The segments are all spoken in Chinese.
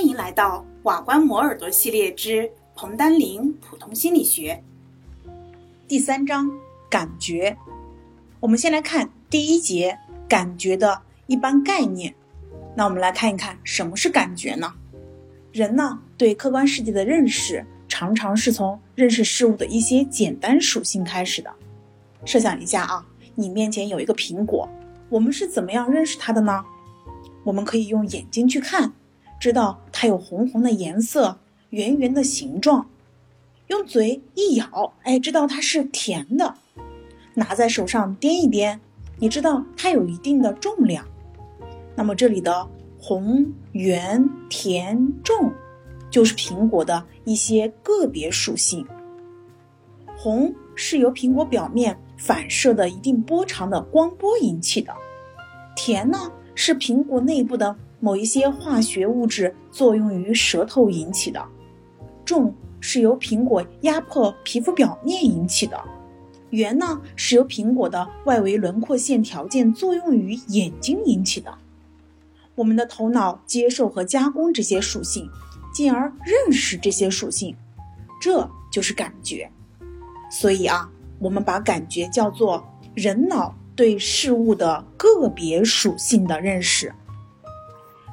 欢迎来到瓦官磨耳朵系列之彭丹林普通心理学第三章感觉。我们先来看第一节感觉的一般概念。那我们来看一看什么是感觉呢？人呢对客观世界的认识，常常是从认识事物的一些简单属性开始的。设想一下啊，你面前有一个苹果，我们是怎么样认识它的呢？我们可以用眼睛去看，知道它有红红的颜色，圆圆的形状；用嘴一咬，哎，知道它是甜的；拿在手上掂一掂，你知道它有一定的重量。那么这里的红、圆、甜、重，就是苹果的一些个别属性。红是由苹果表面反射的一定波长的光波引起的，甜呢是苹果内部的某一些化学物质作用于舌头引起的，重是由苹果压迫皮肤表面引起的，圆呢是由苹果的外围轮廓线条件作用于眼睛引起的。我们的头脑接受和加工这些属性，进而认识这些属性，这就是感觉。所以啊，我们把感觉叫做人脑对事物的个别属性的认识。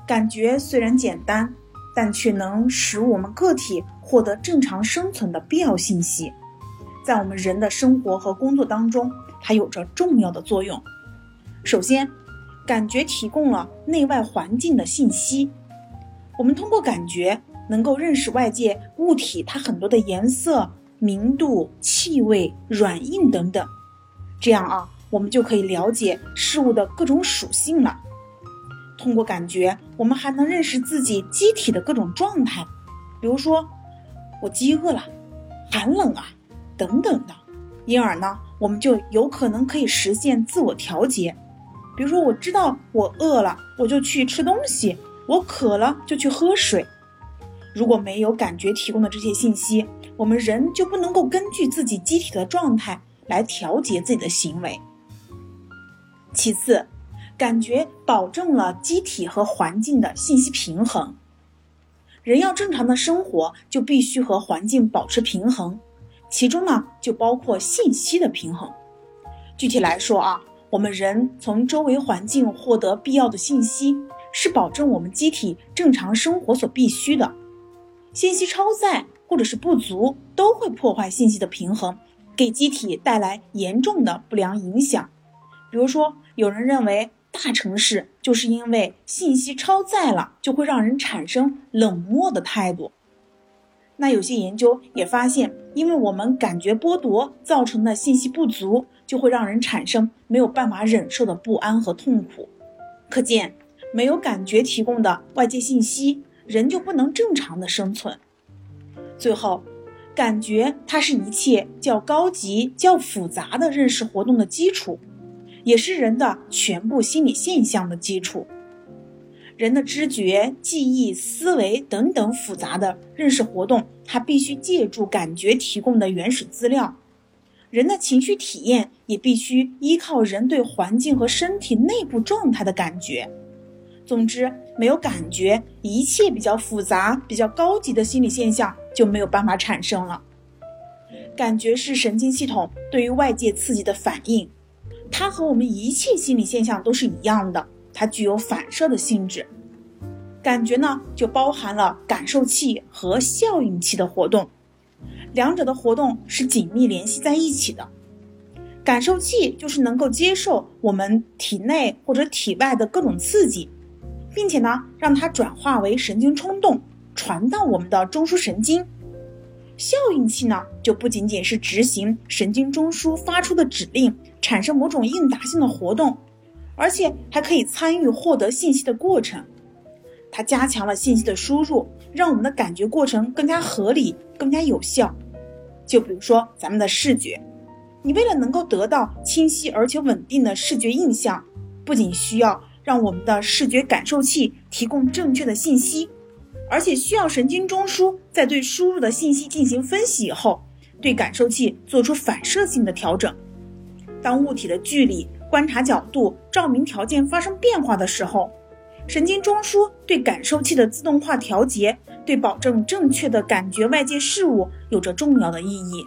感觉虽然简单，但却能使我们个体获得正常生存的必要信息，在我们人的生活和工作当中，它有着重要的作用。首先，感觉提供了内外环境的信息，我们通过感觉能够认识外界物体它很多的颜色。明度、气味、软硬等等，这样啊，我们就可以了解事物的各种属性了。通过感觉，我们还能认识自己机体的各种状态，比如说我饥饿了、寒冷啊等等的。因而呢，我们就有可能可以实现自我调节。比如说，我知道我饿了，我就去吃东西；我渴了，就去喝水。如果没有感觉提供的这些信息，我们人就不能够根据自己机体的状态来调节自己的行为。其次，感觉保证了机体和环境的信息平衡。人要正常的生活，就必须和环境保持平衡，其中呢就包括信息的平衡。具体来说啊，我们人从周围环境获得必要的信息，是保证我们机体正常生活所必须的。信息超载或者是不足，都会破坏信息的平衡，给机体带来严重的不良影响。比如说，有人认为大城市就是因为信息超载了，就会让人产生冷漠的态度。那有些研究也发现，因为我们感觉剥夺造成的信息不足，就会让人产生没有办法忍受的不安和痛苦。可见，没有感觉提供的外界信息。人就不能正常的生存。最后，感觉它是一切较高级、较复杂的认识活动的基础，也是人的全部心理现象的基础。人的知觉、记忆、思维等等复杂的认识活动，它必须借助感觉提供的原始资料。人的情绪体验也必须依靠人对环境和身体内部状态的感觉。总之，没有感觉，一切比较复杂、比较高级的心理现象就没有办法产生了。感觉是神经系统对于外界刺激的反应，它和我们一切心理现象都是一样的，它具有反射的性质。感觉呢，就包含了感受器和效应器的活动，两者的活动是紧密联系在一起的。感受器就是能够接受我们体内或者体外的各种刺激。并且呢，让它转化为神经冲动，传到我们的中枢神经。效应器呢，就不仅仅是执行神经中枢发出的指令，产生某种应答性的活动，而且还可以参与获得信息的过程。它加强了信息的输入，让我们的感觉过程更加合理、更加有效。就比如说咱们的视觉，你为了能够得到清晰而且稳定的视觉印象，不仅需要。让我们的视觉感受器提供正确的信息，而且需要神经中枢在对输入的信息进行分析以后，对感受器做出反射性的调整。当物体的距离、观察角度、照明条件发生变化的时候，神经中枢对感受器的自动化调节，对保证正确的感觉外界事物有着重要的意义。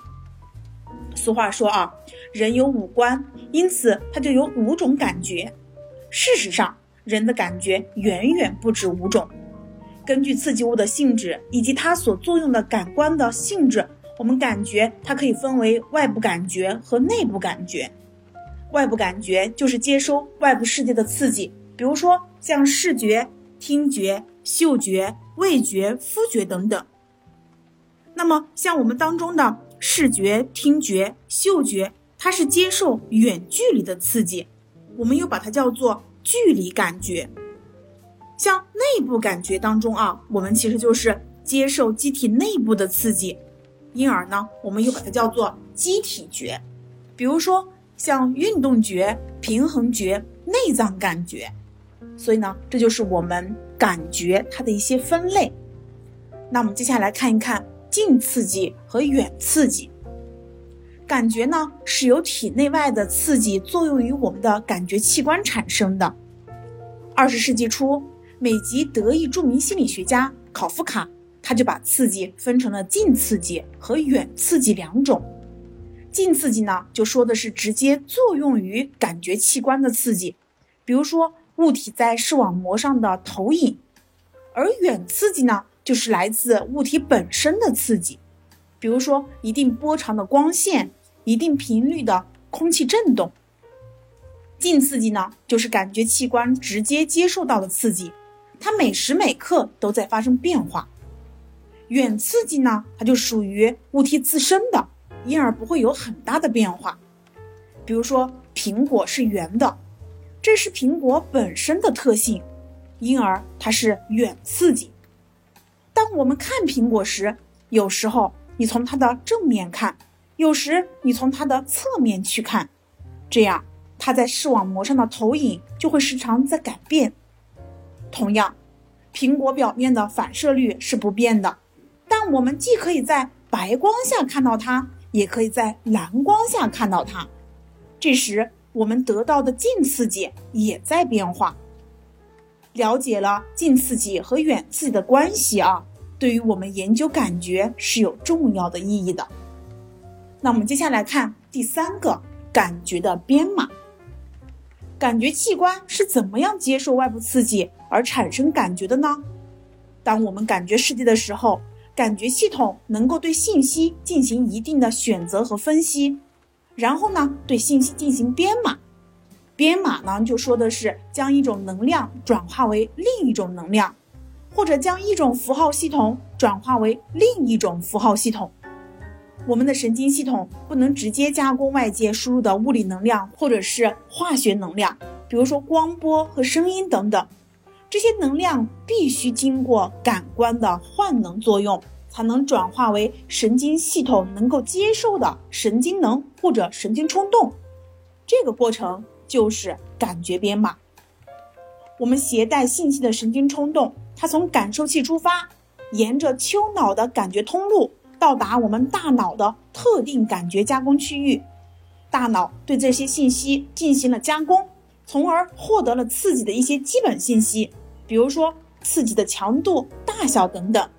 俗话说啊，人有五官，因此他就有五种感觉。事实上，人的感觉远远不止五种。根据刺激物的性质以及它所作用的感官的性质，我们感觉它可以分为外部感觉和内部感觉。外部感觉就是接收外部世界的刺激，比如说像视觉、听觉、嗅觉、味觉、肤觉等等。那么像我们当中的视觉、听觉、嗅觉，它是接受远距离的刺激，我们又把它叫做距离感觉。像内部感觉当中啊，我们其实就是接受机体内部的刺激，因而呢，我们又把它叫做机体觉。比如说。像运动觉、平衡觉、内脏感觉，所以呢，这就是我们感觉它的一些分类。那我们接下来看一看近刺激和远刺激。感觉呢是由体内外的刺激作用于我们的感觉器官产生的。二十世纪初，美籍德裔著名心理学家考夫卡他就把刺激分成了近刺激和远刺激两种。近刺激呢，就说的是直接作用于感觉器官的刺激，比如说物体在视网膜上的投影；而远刺激呢，就是来自物体本身的刺激，比如说一定波长的光线、一定频率的空气振动。近刺激呢，就是感觉器官直接接受到的刺激，它每时每刻都在发生变化；远刺激呢，它就属于物体自身的。因而不会有很大的变化。比如说，苹果是圆的，这是苹果本身的特性，因而它是远刺激。当我们看苹果时，有时候你从它的正面看，有时你从它的侧面去看，这样它在视网膜上的投影就会时常在改变。同样，苹果表面的反射率是不变的，但我们既可以在白光下看到它。也可以在蓝光下看到它，这时我们得到的近刺激也在变化。了解了近刺激和远刺激的关系啊，对于我们研究感觉是有重要的意义的。那我们接下来看第三个感觉的编码。感觉器官是怎么样接受外部刺激而产生感觉的呢？当我们感觉世界的时候。感觉系统能够对信息进行一定的选择和分析，然后呢，对信息进行编码。编码呢，就说的是将一种能量转化为另一种能量，或者将一种符号系统转化为另一种符号系统。我们的神经系统不能直接加工外界输入的物理能量或者是化学能量，比如说光波和声音等等。这些能量必须经过感官的换能作用，才能转化为神经系统能够接受的神经能或者神经冲动。这个过程就是感觉编码。我们携带信息的神经冲动，它从感受器出发，沿着丘脑的感觉通路到达我们大脑的特定感觉加工区域。大脑对这些信息进行了加工，从而获得了刺激的一些基本信息。比如说刺激的强度、大小等等。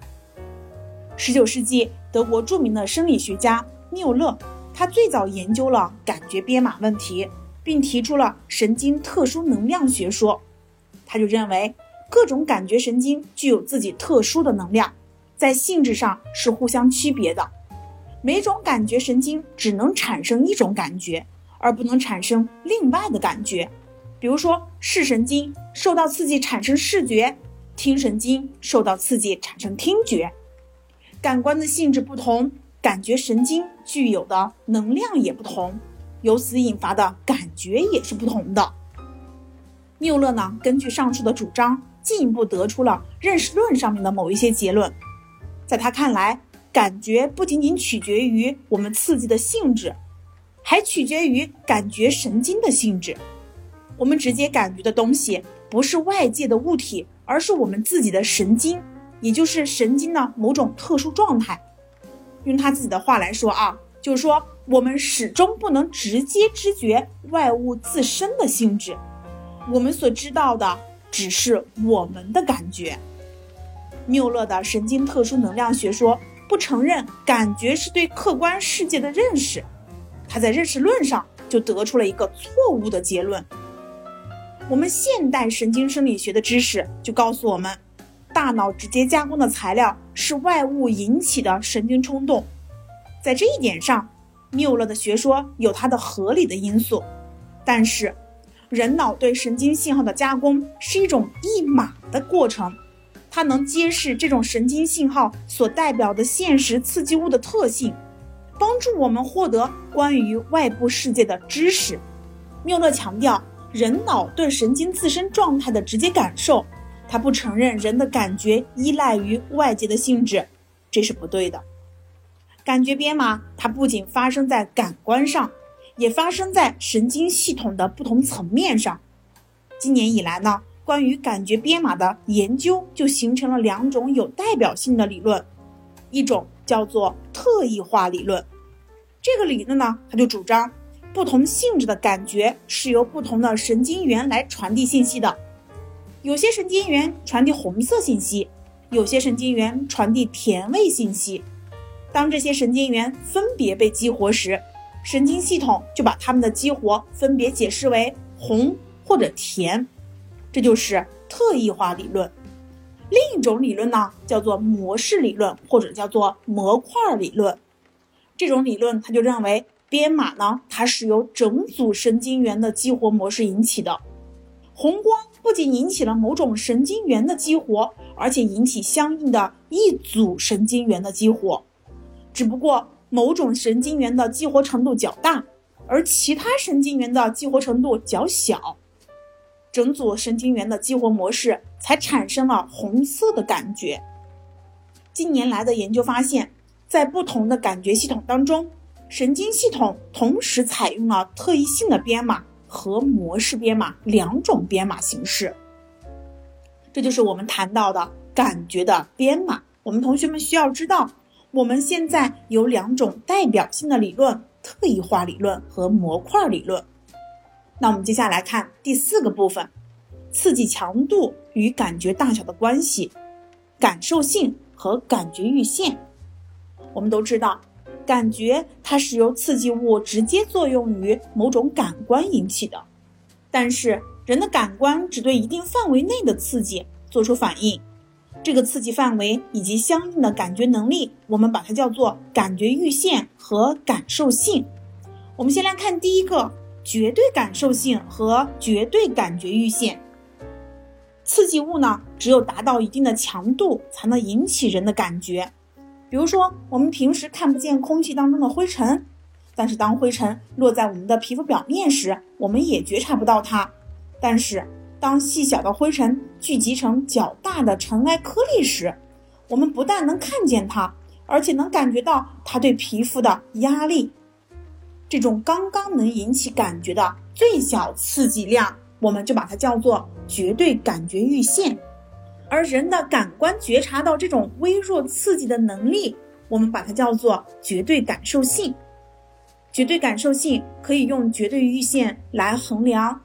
十九世纪，德国著名的生理学家缪勒，他最早研究了感觉编码问题，并提出了神经特殊能量学说。他就认为，各种感觉神经具有自己特殊的能量，在性质上是互相区别的。每种感觉神经只能产生一种感觉，而不能产生另外的感觉。比如说，视神经受到刺激产生视觉，听神经受到刺激产生听觉。感官的性质不同，感觉神经具有的能量也不同，由此引发的感觉也是不同的。缪勒呢，根据上述的主张，进一步得出了认识论上面的某一些结论。在他看来，感觉不仅仅取决于我们刺激的性质，还取决于感觉神经的性质。我们直接感觉的东西不是外界的物体，而是我们自己的神经，也就是神经的某种特殊状态。用他自己的话来说啊，就是说我们始终不能直接知觉外物自身的性质。我们所知道的只是我们的感觉。缪勒的神经特殊能量学说不承认感觉是对客观世界的认识，他在认识论上就得出了一个错误的结论。我们现代神经生理学的知识就告诉我们，大脑直接加工的材料是外物引起的神经冲动。在这一点上，缪勒的学说有它的合理的因素，但是，人脑对神经信号的加工是一种一码的过程，它能揭示这种神经信号所代表的现实刺激物的特性，帮助我们获得关于外部世界的知识。缪勒强调，人脑对神经自身状态的直接感受，他不承认人的感觉依赖于外界的性质，这是不对的。感觉编码，它不仅发生在感官上，也发生在神经系统的不同层面上。今年以来呢，关于感觉编码的研究就形成了两种有代表性的理论，一种叫做特异化理论。这个理论呢，它就主张不同性质的感觉是由不同的神经元来传递信息的，有些神经元传递红色信息，有些神经元传递甜味信息。当这些神经元分别被激活时，神经系统就把它们的激活分别解释为红或者甜，这就是特异化理论。另一种理论呢，叫做模式理论或者叫做模块理论。这种理论它就认为编码呢，它是由整组神经元的激活模式引起的。红光不仅引起了某种神经元的激活，而且引起相应的一组神经元的激活。只不过某种神经元的激活程度较大，而其他神经元的激活程度较小，整组神经元的激活模式才产生了红色的感觉。近年来的研究发现，在不同的感觉系统当中，神经系统同时采用了特异性的编码和模式编码两种编码形式。这就是我们谈到的感觉的编码。我们同学们需要知道。我们现在有两种代表性的理论：特异化理论和模块理论。那我们接下来看第四个部分：刺激强度与感觉大小的关系，感受性和感觉阈限。我们都知道，感觉它是由刺激物直接作用于某种感官引起的，但是人的感官只对一定范围内的刺激做出反应。这个刺激范围以及相应的感觉能力，我们把它叫做感觉阈限和感受性。我们先来看第一个，绝对感受性和绝对感觉阈限。刺激物呢，只有达到一定的强度，才能引起人的感觉。比如说，我们平时看不见空气当中的灰尘，但是当灰尘落在我们的皮肤表面时，我们也觉察不到它。但是，当细小的灰尘聚集成较大的尘埃颗粒时，我们不但能看见它，而且能感觉到它对皮肤的压力。这种刚刚能引起感觉的最小刺激量，我们就把它叫做绝对感觉阈限。而人的感官觉察到这种微弱刺激的能力，我们把它叫做绝对感受性。绝对感受性可以用绝对阈限来衡量。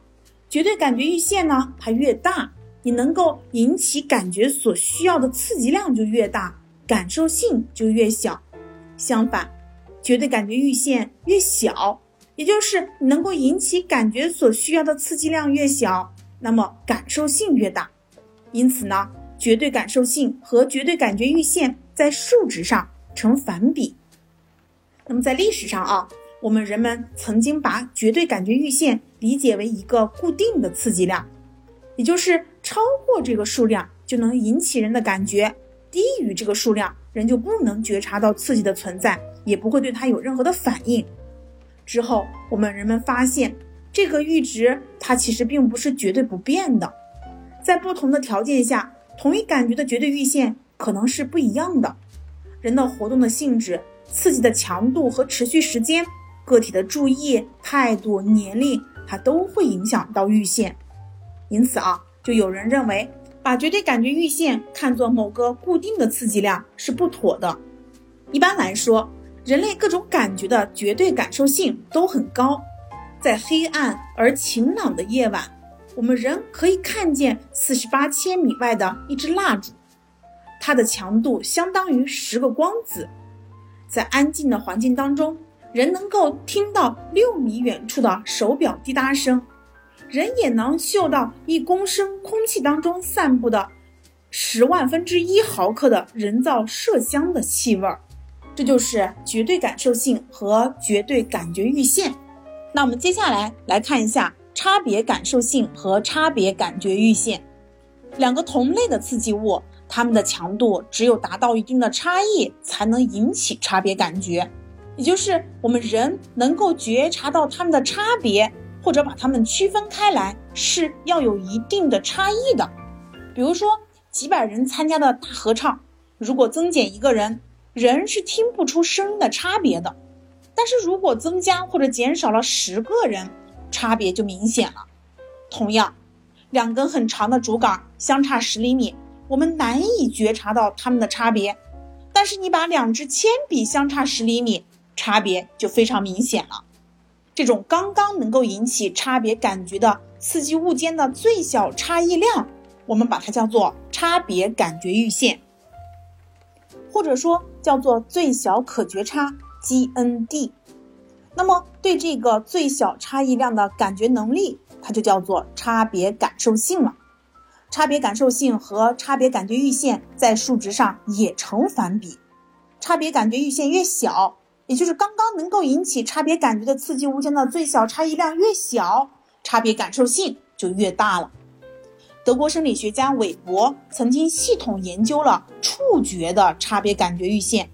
绝对感觉阈限呢，它越大，你能够引起感觉所需要的刺激量就越大，感受性就越小。相反，绝对感觉阈限越小，也就是你能够引起感觉所需要的刺激量越小，那么感受性越大。因此呢，绝对感受性和绝对感觉阈限在数值上成反比。那么在历史上啊。我们人们曾经把绝对感觉阈限理解为一个固定的刺激量，也就是超过这个数量就能引起人的感觉，低于这个数量人就不能觉察到刺激的存在，也不会对它有任何的反应。之后，我们人们发现这个阈值它其实并不是绝对不变的，在不同的条件下，同一感觉的绝对阈限可能是不一样的。人的活动的性质、刺激的强度和持续时间。个体的注意、态度、年龄，它都会影响到阈限。因此啊，就有人认为，把绝对感觉阈限看作某个固定的刺激量是不妥的。一般来说，人类各种感觉的绝对感受性都很高。在黑暗而晴朗的夜晚，我们人可以看见四十八千米外的一支蜡烛，它的强度相当于十个光子。在安静的环境当中，人能够听到六米远处的手表滴答声，人也能嗅到一公升空气当中散布的十万分之一毫克的人造麝香的气味儿。这就是绝对感受性和绝对感觉阈限。那我们接下来来看一下。差别感受性和差别感觉阈限，两个同类的刺激物，它们的强度只有达到一定的差异，才能引起差别感觉。也就是我们人能够觉察到它们的差别，或者把它们区分开来，是要有一定的差异的。比如说，几百人参加的大合唱，如果增减一个人，人是听不出声音的差别的；但是如果增加或者减少了十个人，差别就明显了。同样，两根很长的竹竿相差十厘米，我们难以觉察到它们的差别。但是你把两支铅笔相差十厘米，差别就非常明显了。这种刚刚能够引起差别感觉的刺激物间的最小差异量，我们把它叫做差别感觉阈限，或者说叫做最小可觉差 （GND）。那么，对这个最小差异量的感觉能力，它就叫做差别感受性了。差别感受性和差别感觉阈限在数值上也成反比，差别感觉阈限越小，也就是刚刚能够引起差别感觉的刺激物间的最小差异量越小，差别感受性就越大了。德国生理学家韦伯曾经系统研究了触觉的差别感觉阈限。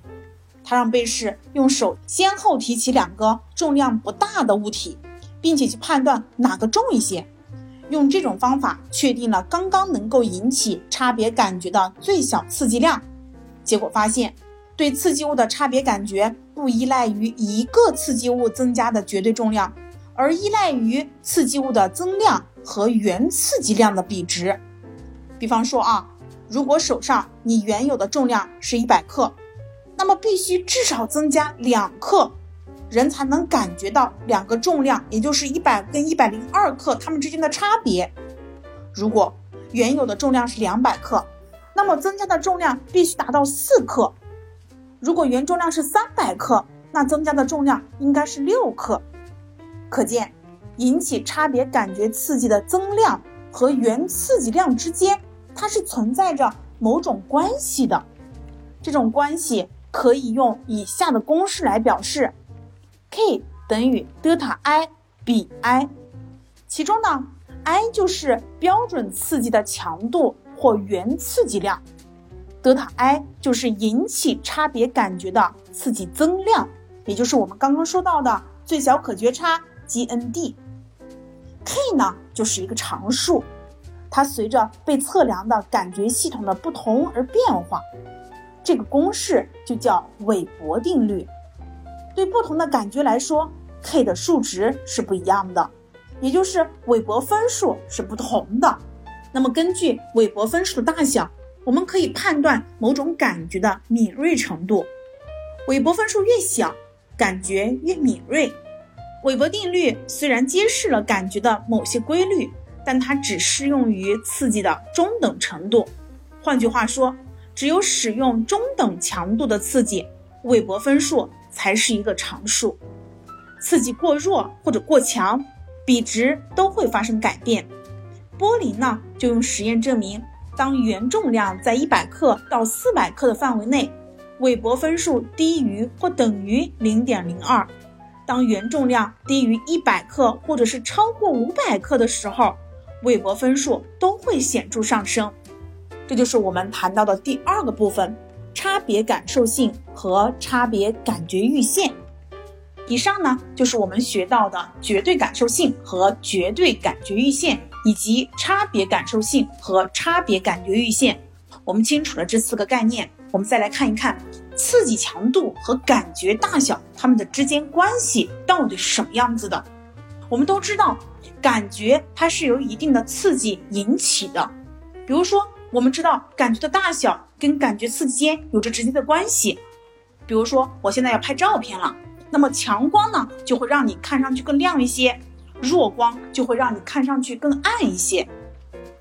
他让被试用手先后提起两个重量不大的物体，并且去判断哪个重一些。用这种方法确定了刚刚能够引起差别感觉的最小刺激量。结果发现，对刺激物的差别感觉不依赖于一个刺激物增加的绝对重量，而依赖于刺激物的增量和原刺激量的比值。比方说啊，如果手上你原有的重量是一百克。那么必须至少增加两克，人才能感觉到两个重量，也就是一百跟一百零二克它们之间的差别。如果原有的重量是两百克，那么增加的重量必须达到四克。如果原重量是三百克，那增加的重量应该是六克。可见，引起差别感觉刺激的增量和原刺激量之间，它是存在着某种关系的。这种关系。可以用以下的公式来表示，K 等于德塔 I 比 I，其中呢，I 就是标准刺激的强度或原刺激量，德塔 I 就是引起差别感觉的刺激增量，也就是我们刚刚说到的最小可觉差 GND，K 呢就是一个常数，它随着被测量的感觉系统的不同而变化。这个公式就叫韦伯定律。对不同的感觉来说，k 的数值是不一样的，也就是韦伯分数是不同的。那么根据韦伯分数的大小，我们可以判断某种感觉的敏锐程度。韦伯分数越小，感觉越敏锐。韦伯定律虽然揭示了感觉的某些规律，但它只适用于刺激的中等程度。换句话说。只有使用中等强度的刺激，韦伯分数才是一个常数。刺激过弱或者过强，比值都会发生改变。玻璃呢，就用实验证明，当原重量在一百克到四百克的范围内，韦伯分数低于或等于零点零二；当原重量低于一百克或者是超过五百克的时候，韦伯分数都会显著上升。这就是我们谈到的第二个部分：差别感受性和差别感觉阈限。以上呢，就是我们学到的绝对感受性和绝对感觉阈限，以及差别感受性和差别感觉阈限。我们清楚了这四个概念，我们再来看一看刺激强度和感觉大小它们的之间关系到底是什么样子的。我们都知道，感觉它是由一定的刺激引起的，比如说。我们知道感觉的大小跟感觉刺激间有着直接的关系。比如说，我现在要拍照片了，那么强光呢就会让你看上去更亮一些，弱光就会让你看上去更暗一些，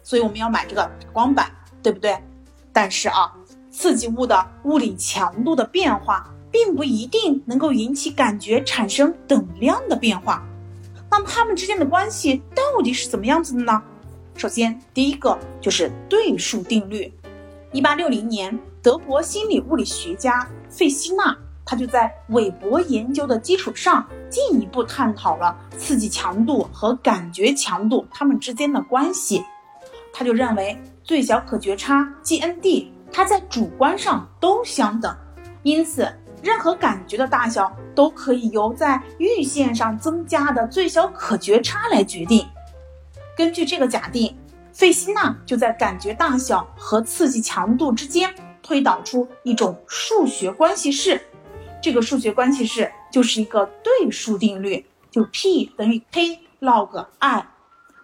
所以我们要买这个光板，对不对？但是啊，刺激物的物理强度的变化，并不一定能够引起感觉产生等量的变化。那么它们之间的关系到底是怎么样子的呢？首先，第一个就是对数定律。一八六零年，德国心理物理学家费希纳，他就在韦伯研究的基础上，进一步探讨了刺激强度和感觉强度它们之间的关系。他就认为，最小可觉差 GND，它在主观上都相等，因此。任何感觉的大小都可以由在阈线上增加的最小可觉差来决定。根据这个假定，费希纳就在感觉大小和刺激强度之间推导出一种数学关系式。这个数学关系式就是一个对数定律，就 P 等于 K log I，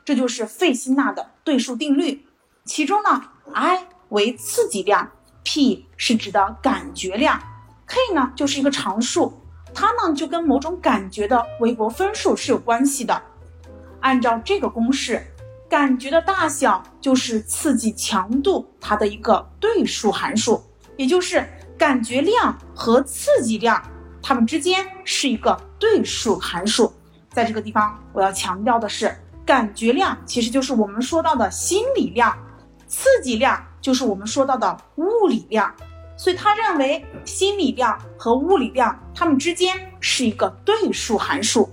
这就是费希纳的对数定律。其中呢，I 为刺激量，P 是指的感觉量。K 呢就是一个常数，它呢就跟某种感觉的韦伯分数是有关系的。按照这个公式，感觉的大小就是刺激强度它的一个对数函数，也就是感觉量和刺激量它们之间是一个对数函数。在这个地方，我要强调的是，感觉量其实就是我们说到的心理量，刺激量就是我们说到的物理量。所以他认为心理量和物理量它们之间是一个对数函数。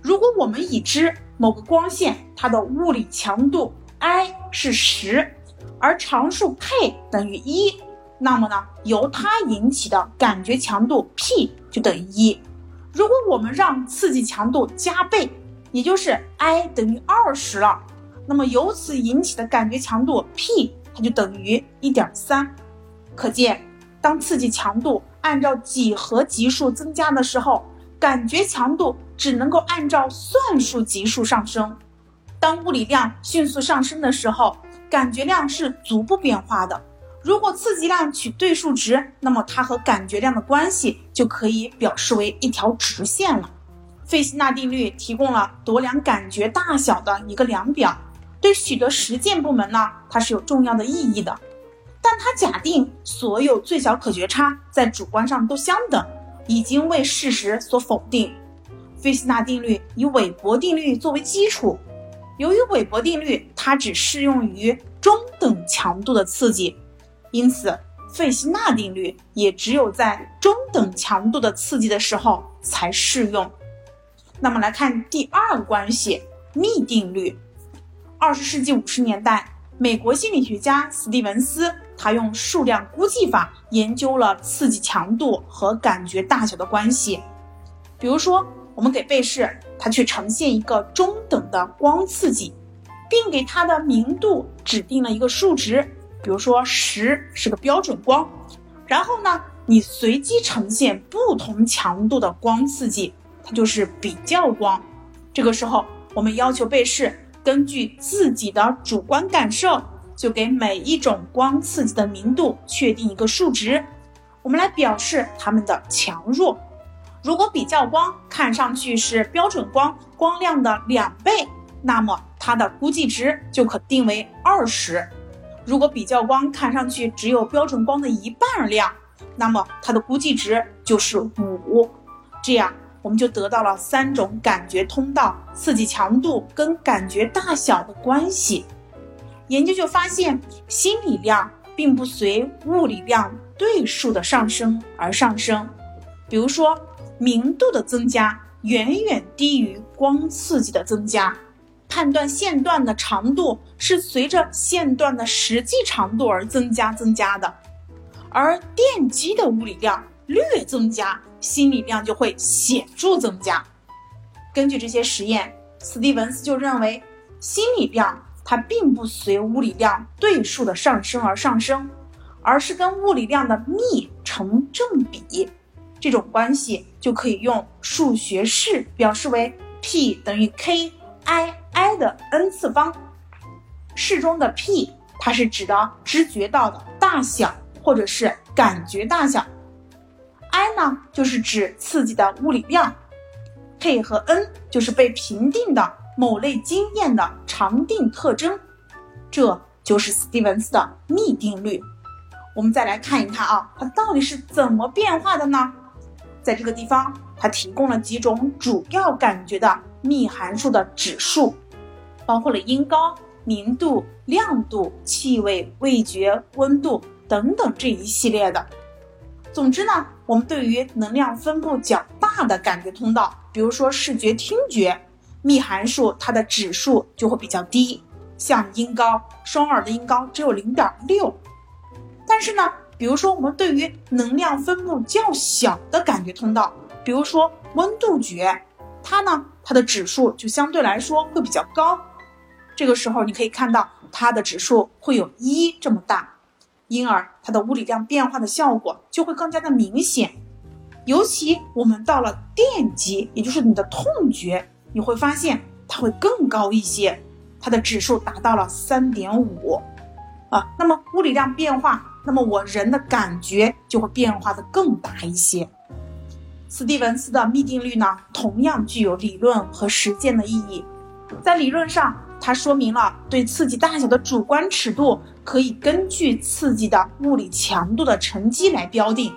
如果我们已知某个光线它的物理强度 I 是十，而常数 K 等于一，那么呢，由它引起的感觉强度 P 就等于一。如果我们让刺激强度加倍，也就是 I 等于二十了，那么由此引起的感觉强度 P 它就等于一点三。可见，当刺激强度按照几何级数增加的时候，感觉强度只能够按照算术级数上升；当物理量迅速上升的时候，感觉量是逐步变化的。如果刺激量取对数值，那么它和感觉量的关系就可以表示为一条直线了。费希纳定律提供了度量感觉大小的一个量表，对许多实践部门呢，它是有重要的意义的。但它假定所有最小可觉差在主观上都相等，已经为事实所否定。费希纳定律以韦伯定律作为基础，由于韦伯定律它只适用于中等强度的刺激，因此费希纳定律也只有在中等强度的刺激的时候才适用。那么来看第二个关系，幂定律。二十世纪五十年代，美国心理学家斯蒂文斯。他用数量估计法研究了刺激强度和感觉大小的关系。比如说，我们给被试，他去呈现一个中等的光刺激，并给它的明度指定了一个数值，比如说十是个标准光。然后呢，你随机呈现不同强度的光刺激，它就是比较光。这个时候，我们要求被试根据自己的主观感受。就给每一种光刺激的明度确定一个数值，我们来表示它们的强弱。如果比较光看上去是标准光光亮的两倍，那么它的估计值就可定为二十；如果比较光看上去只有标准光的一半亮，那么它的估计值就是五。这样我们就得到了三种感觉通道刺激强度跟感觉大小的关系。研究就发现，心理量并不随物理量对数的上升而上升。比如说，明度的增加远远低于光刺激的增加。判断线段的长度是随着线段的实际长度而增加增加的。而电机的物理量略增加，心理量就会显著增加。根据这些实验，斯蒂文斯就认为，心理量。它并不随物理量对数的上升而上升，而是跟物理量的幂成正比。这种关系就可以用数学式表示为 P 等于 K I I 的 n 次方。式中的 P 它是指的知觉到的大小或者是感觉大小，I 呢就是指刺激的物理量。K 和 N 就是被评定的某类经验的常定特征，这就是斯蒂文斯的幂定律。我们再来看一看啊，它到底是怎么变化的呢？在这个地方，它提供了几种主要感觉的幂函数的指数，包括了音高、明度、亮度、气味、味觉、温度等等这一系列的。总之呢，我们对于能量分布较大的感觉通道，比如说视觉、听觉，幂函数它的指数就会比较低，像音高，双耳的音高只有零点六。但是呢，比如说我们对于能量分布较小的感觉通道，比如说温度觉，它呢，它的指数就相对来说会比较高。这个时候你可以看到它的指数会有一这么大，因而它的物理量变化的效果就会更加的明显。尤其我们到了电极，也就是你的痛觉，你会发现它会更高一些，它的指数达到了三点五啊。那么物理量变化，那么我人的感觉就会变化的更大一些。斯蒂文斯的幂定律呢，同样具有理论和实践的意义。在理论上，它说明了对刺激大小的主观尺度可以根据刺激的物理强度的乘积来标定。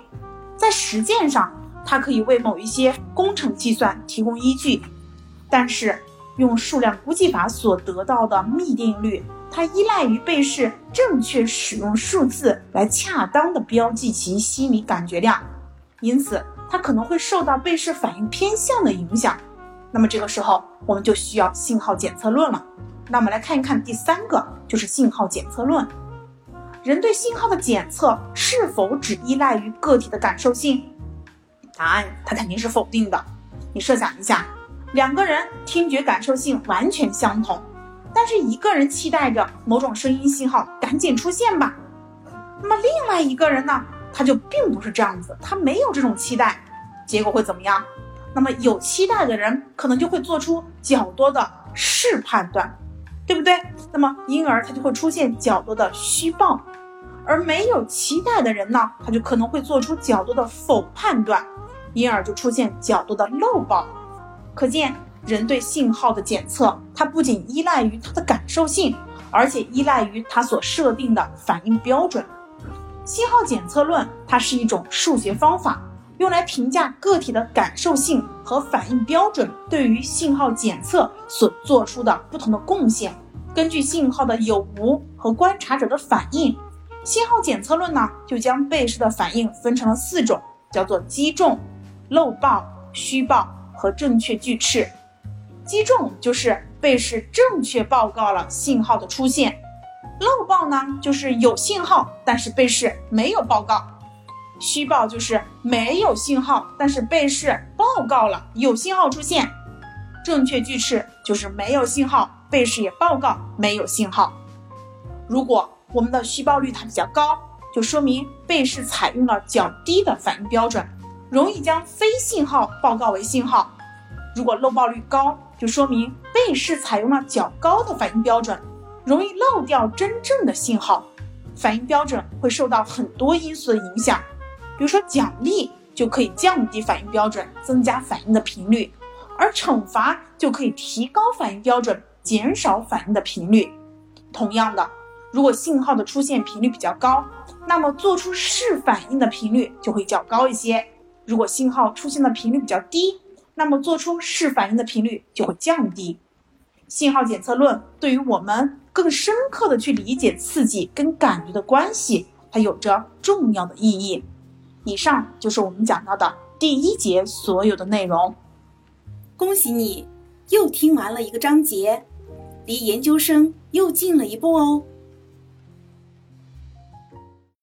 在实践上，它可以为某一些工程计算提供依据，但是用数量估计法所得到的幂定律，它依赖于被试正确使用数字来恰当的标记其心理感觉量，因此它可能会受到被试反应偏向的影响。那么这个时候我们就需要信号检测论了。那我们来看一看第三个，就是信号检测论。人对信号的检测是否只依赖于个体的感受性？答案它肯定是否定的。你设想一下，两个人听觉感受性完全相同，但是一个人期待着某种声音信号赶紧出现吧，那么另外一个人呢，他就并不是这样子，他没有这种期待，结果会怎么样？那么有期待的人可能就会做出较多的是判断，对不对？那么因而他就会出现较多的虚报，而没有期待的人呢，他就可能会做出较多的否判断。因而就出现较多的漏报，可见人对信号的检测，它不仅依赖于它的感受性，而且依赖于它所设定的反应标准。信号检测论它是一种数学方法，用来评价个体的感受性和反应标准对于信号检测所做出的不同的贡献。根据信号的有无和观察者的反应，信号检测论呢就将被试的反应分成了四种，叫做击中。漏报、虚报和正确拒斥，击中就是被试正确报告了信号的出现，漏报呢就是有信号，但是被试没有报告，虚报就是没有信号，但是被试报告了有信号出现，正确拒斥就是没有信号，被试也报告没有信号。如果我们的虚报率它比较高，就说明被试采用了较低的反应标准。容易将非信号报告为信号，如果漏报率高，就说明被试采用了较高的反应标准，容易漏掉真正的信号。反应标准会受到很多因素的影响，比如说奖励就可以降低反应标准，增加反应的频率，而惩罚就可以提高反应标准，减少反应的频率。同样的，如果信号的出现频率比较高，那么做出试反应的频率就会较高一些。如果信号出现的频率比较低，那么做出是反应的频率就会降低。信号检测论对于我们更深刻的去理解刺激跟感觉的关系，它有着重要的意义。以上就是我们讲到的第一节所有的内容。恭喜你，又听完了一个章节，离研究生又近了一步哦。